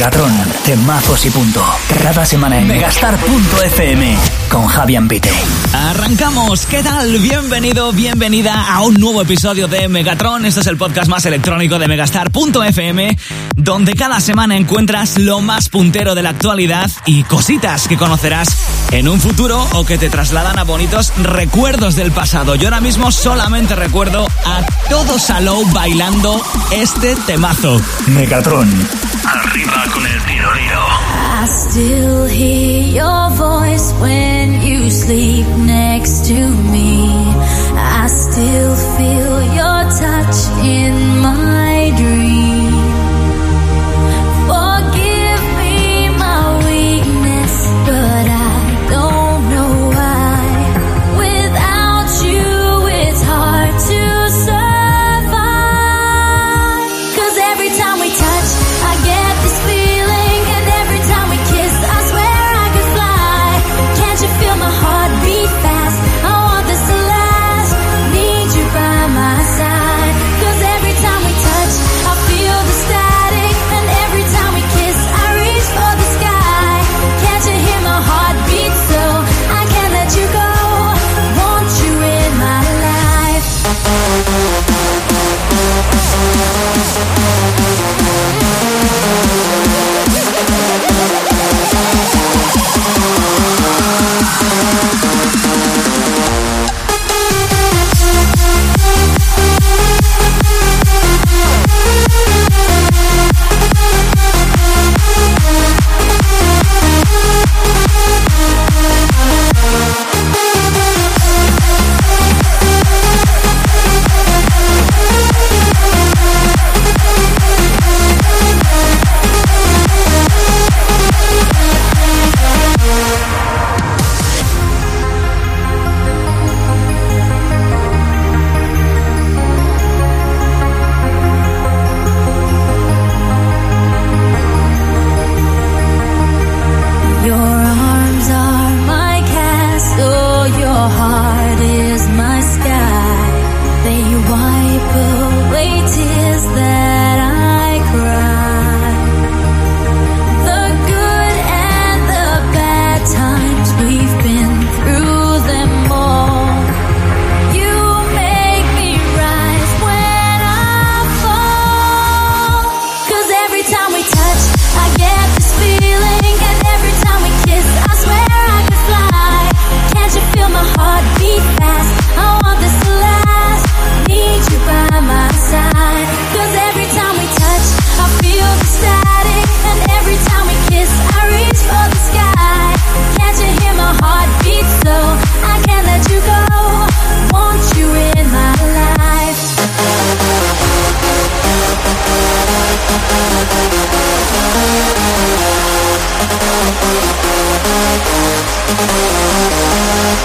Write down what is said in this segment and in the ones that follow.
Megatron, temazos y punto. Cada semana en megastar.fm con Javier Pite. Arrancamos. ¿Qué tal? Bienvenido, bienvenida a un nuevo episodio de Megatron. Este es el podcast más electrónico de megastar.fm, donde cada semana encuentras lo más puntero de la actualidad y cositas que conocerás en un futuro o que te trasladan a bonitos recuerdos del pasado. Yo ahora mismo solamente recuerdo a todo Salou bailando este temazo. Megatron. Arriba con el tiro I still hear your voice when you sleep next to me. I still feel your touch in my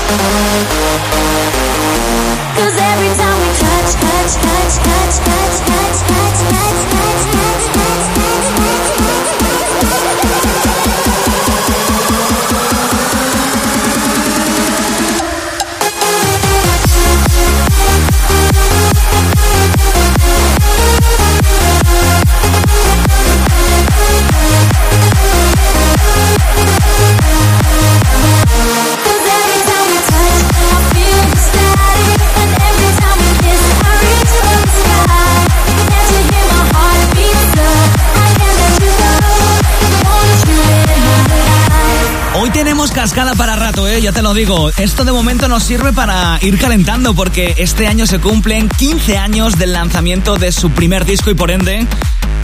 Oh, Cascada para rato, ¿eh? ya te lo digo. Esto de momento nos sirve para ir calentando porque este año se cumplen 15 años del lanzamiento de su primer disco y por ende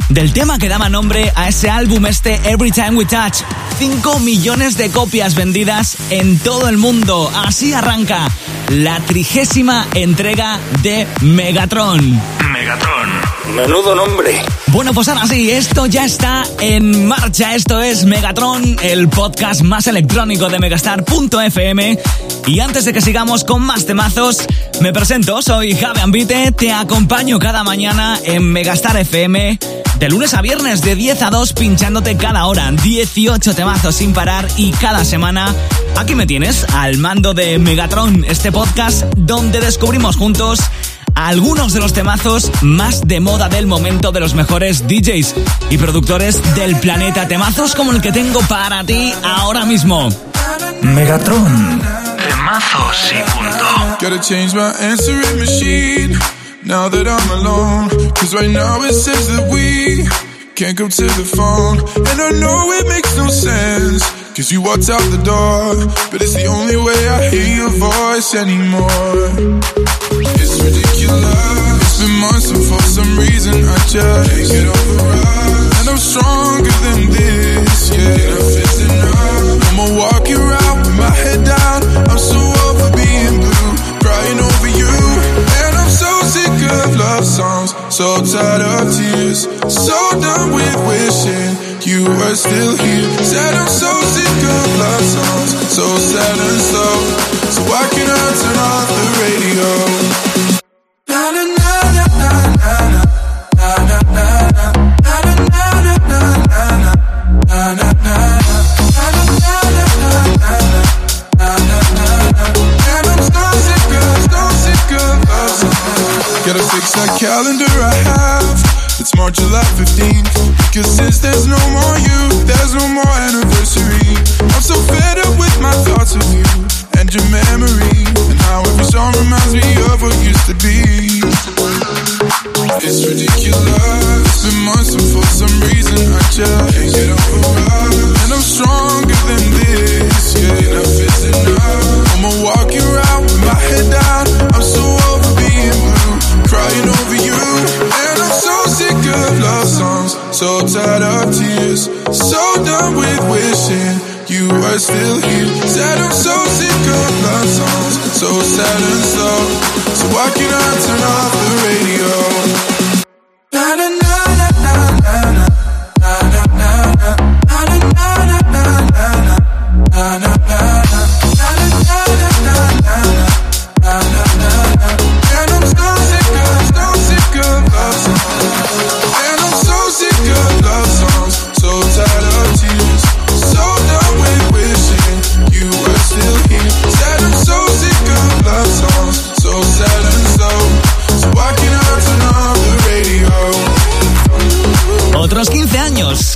del tema que daba nombre a ese álbum este Every Time We Touch. 5 millones de copias vendidas en todo el mundo. Así arranca la trigésima entrega de Megatron. Megatron. Menudo nombre. Bueno, pues ahora sí, esto ya está en marcha. Esto es Megatron, el podcast más electrónico de megastar.fm. Y antes de que sigamos con más temazos, me presento, soy Javi Ambite, te acompaño cada mañana en Megastar FM. De lunes a viernes, de 10 a 2, pinchándote cada hora, 18 temazos sin parar y cada semana aquí me tienes al mando de Megatron, este podcast donde descubrimos juntos a algunos de los temazos más de moda del momento de los mejores DJs y productores del planeta. Temazos como el que tengo para ti ahora mismo. Megatron. Temazos y punto. Gotta change my answering machine now that I'm alone. Cause right now it says that we can't come to the phone. And I know it makes no sense. Cause you walked out the door. But it's the only way I hear your voice anymore. It's ridiculous. Been months and for some reason I just can't get over us. And I'm stronger than this, yeah. Enough is enough. I'ma walk you out with my head down. I'm so over being blue, crying over you. And I'm so sick of love songs, so tired of tears, so done with wishing you were still here. Said I'm so sick of love songs, so sad and slow. So why can't I turn off the radio? March, July 15th. Because since there's no more you, there's no more anniversary. I'm so fed up with my thoughts of you and your memory. And how every song reminds me of what used to be. It's ridiculous. Been months and for some reason I just can't get over us. And I'm stronger than this. Yeah, enough is enough. I'ma walk you around so tired of tears, so done with wishing you were still here. Said I'm so sick of love songs, so sad and slow. So why can't I turn off the radio?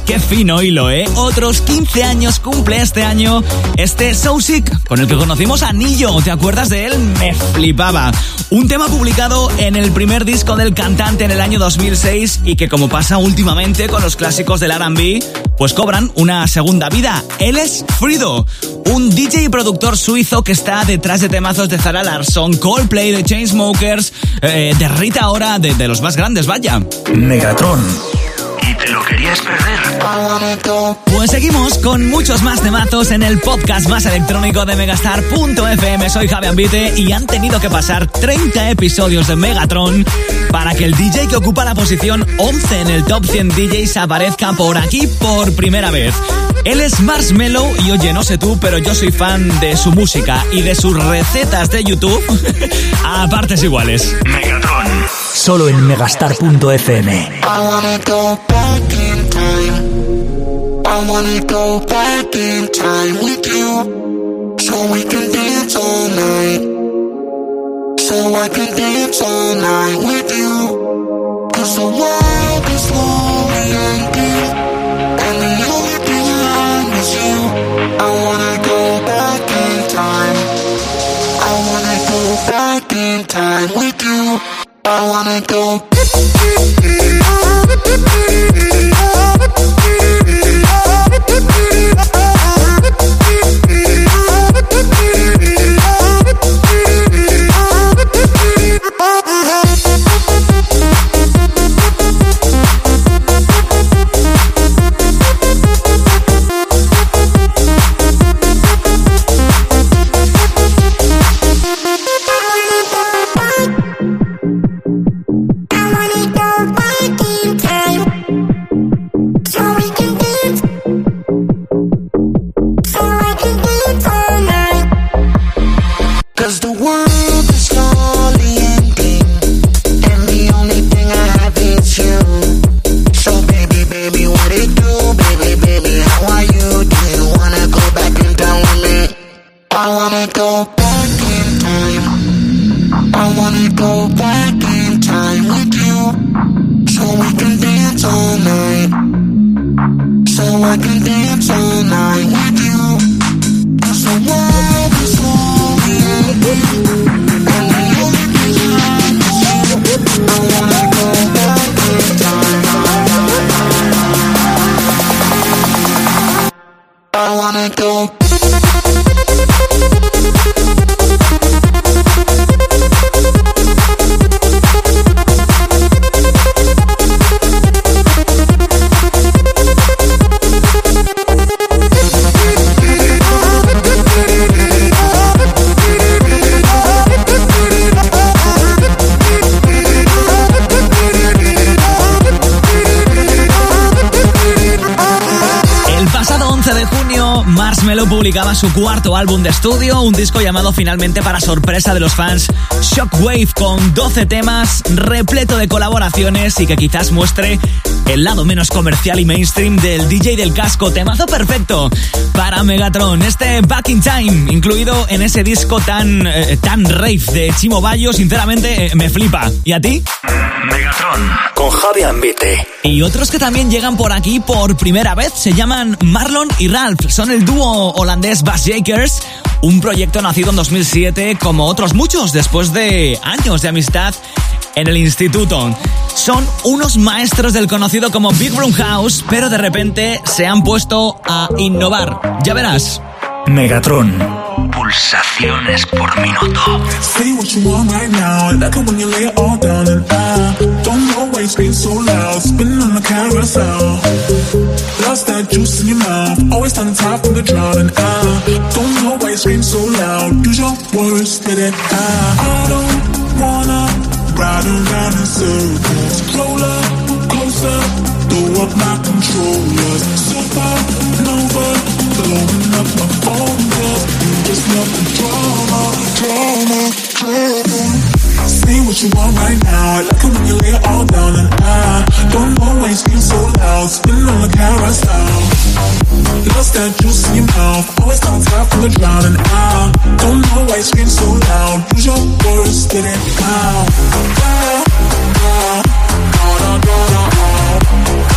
Qué fino hilo, ¿eh? Otros 15 años cumple este año este So Sick, con el que conocimos a Nillo. ¿Te acuerdas de él? Me flipaba. Un tema publicado en el primer disco del cantante en el año 2006 y que como pasa últimamente con los clásicos del R&B, pues cobran una segunda vida. Él es Frido, un DJ y productor suizo que está detrás de temazos de Zara Larsson, Coldplay, de Chainsmokers, eh, de Rita Ora, de, de los más grandes, vaya. Megatron. ¿Y te lo querías perder? Pues seguimos con muchos más temazos en el podcast más electrónico de Megastar.fm. Soy Javi Ambite y han tenido que pasar 30 episodios de Megatron para que el DJ que ocupa la posición 11 en el top 100 DJs aparezca por aquí por primera vez. Él es Marshmello y oye, no sé tú, pero yo soy fan de su música y de sus recetas de YouTube a partes iguales. Megatron. Solo en megastar.fm. Back in time. I wanna go back in time with you. So we can dance all night. So I can dance all night with you. I can dance all night with you. The world is. Marshmello publicaba su cuarto álbum de estudio, un disco llamado finalmente para sorpresa de los fans Shockwave con 12 temas, repleto de colaboraciones y que quizás muestre el lado menos comercial y mainstream del DJ del casco, temazo perfecto para Megatron, este Back in Time, incluido en ese disco tan, eh, tan rave de Chimo Bayo, sinceramente eh, me flipa. ¿Y a ti? Megatron con Javi Ambite. Y otros que también llegan por aquí por primera vez se llaman Marlon y Ralph, son el dúo holandés Bass Jakers, un proyecto nacido en 2007 como otros muchos después de años de amistad en el instituto. Son unos maestros del conocido como Big Room House, pero de repente se han puesto a innovar. Ya verás. Megatron. Pulsaciones por minuto. Say what you want right now. Like it when you lay it all down and I don't know why you scream so loud. Spinning on the carousel. Lost that juice in your mouth. Always on the top of the drought and I don't know why you scream so loud. Use your words, let it out. I don't wanna Ride around in circles. Roll up, closer, throw up my controllers. Supernova, Want right now. I like it when you lay it all down and ah, I don't always feel so loud. Spinning on the carousel. Lost that juice in your mouth. Always on top of the drought and ah, I don't know why you scream so loud. Use your words, get it out. Say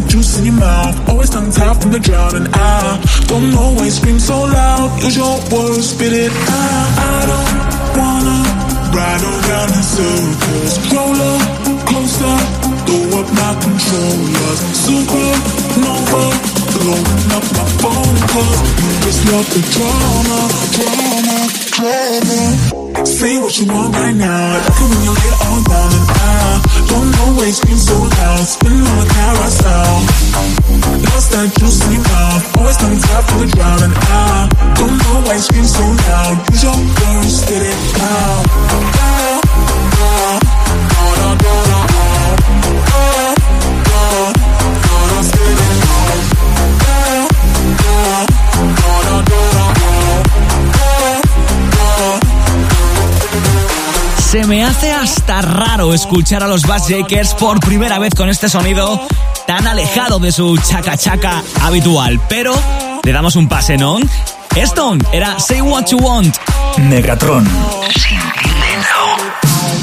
That juice in your mouth. Always on top from the drought and I don't know why you scream so loud. Use your words, spit it out. I don't wanna ride around in circles. Roll up closer, throw up my controllers. Supernova, blowing up my phone calls. You just love the drama, drama, drama. Say what you want right now. Like it when you it all down and I don't know why you scream so loud. Spinning on the carousel. Lost that juice in mouth. Always on top of the drought and I don't know why you scream so loud. Use your words, get it out. out, out. Da, da, da, Se me hace hasta raro escuchar a los Bass Jakers por primera vez con este sonido tan alejado de su chaca chaca habitual. Pero le damos un pase, ¿no? Esto era Say What You Want. Megatron.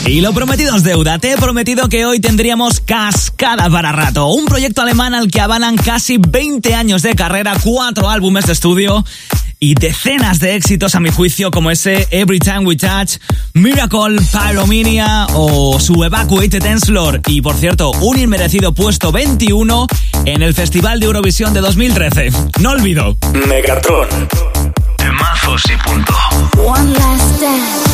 Y lo prometido es deuda. Te he prometido que hoy tendríamos Cascada para rato. Un proyecto alemán al que avalan casi 20 años de carrera, cuatro álbumes de estudio y decenas de éxitos a mi juicio como ese Every Time We Touch, Miracle, Pyromania o su Evacuated Dance Floor y por cierto un inmerecido puesto 21 en el Festival de Eurovisión de 2013. No olvido. Megatron. Temazos y punto. One last dance.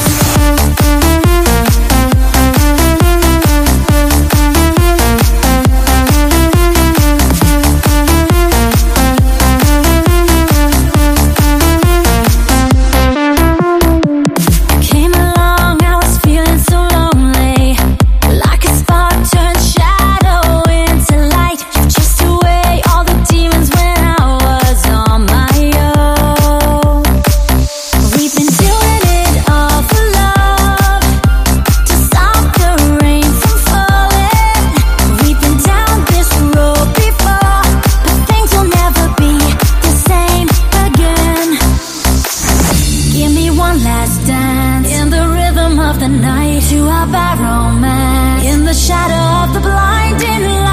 To our by romance in the shadow of the blinding light.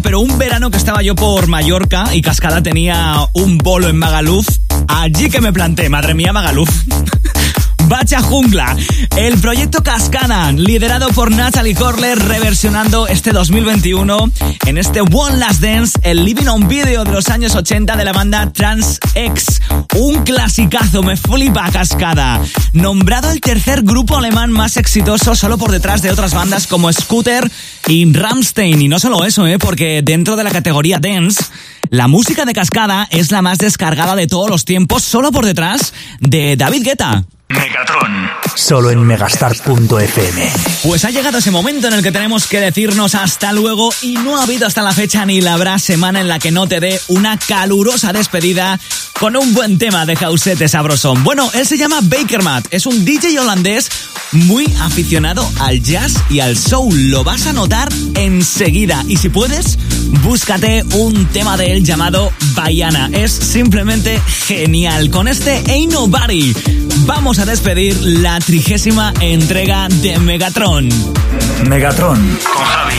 Pero un verano que estaba yo por Mallorca y Cascada tenía un bolo en Magaluf, allí que me planté, madre mía, Magaluf. Jungla, el proyecto Cascada, liderado por Natalie Corler, reversionando este 2021 en este One Last Dance, el living on video de los años 80 de la banda Trans X. Un clasicazo, me flipa Cascada. Nombrado el tercer grupo alemán más exitoso solo por detrás de otras bandas como Scooter y Ramstein. Y no solo eso, ¿eh? porque dentro de la categoría Dance, la música de Cascada es la más descargada de todos los tiempos, solo por detrás de David Guetta. Megatron. Solo en megastar.fm. Pues ha llegado ese momento en el que tenemos que decirnos hasta luego y no ha habido hasta la fecha ni la habrá semana en la que no te dé una calurosa despedida con un buen tema de Jausete Sabrosón. Bueno, él se llama Bakermat, es un DJ holandés muy aficionado al jazz y al soul. Lo vas a notar enseguida. Y si puedes, búscate un tema de él llamado Bayana. Es simplemente genial. Con este Ain't Nobody vamos a despedir la trigésima entrega de Megatron. Megatron. Con Javi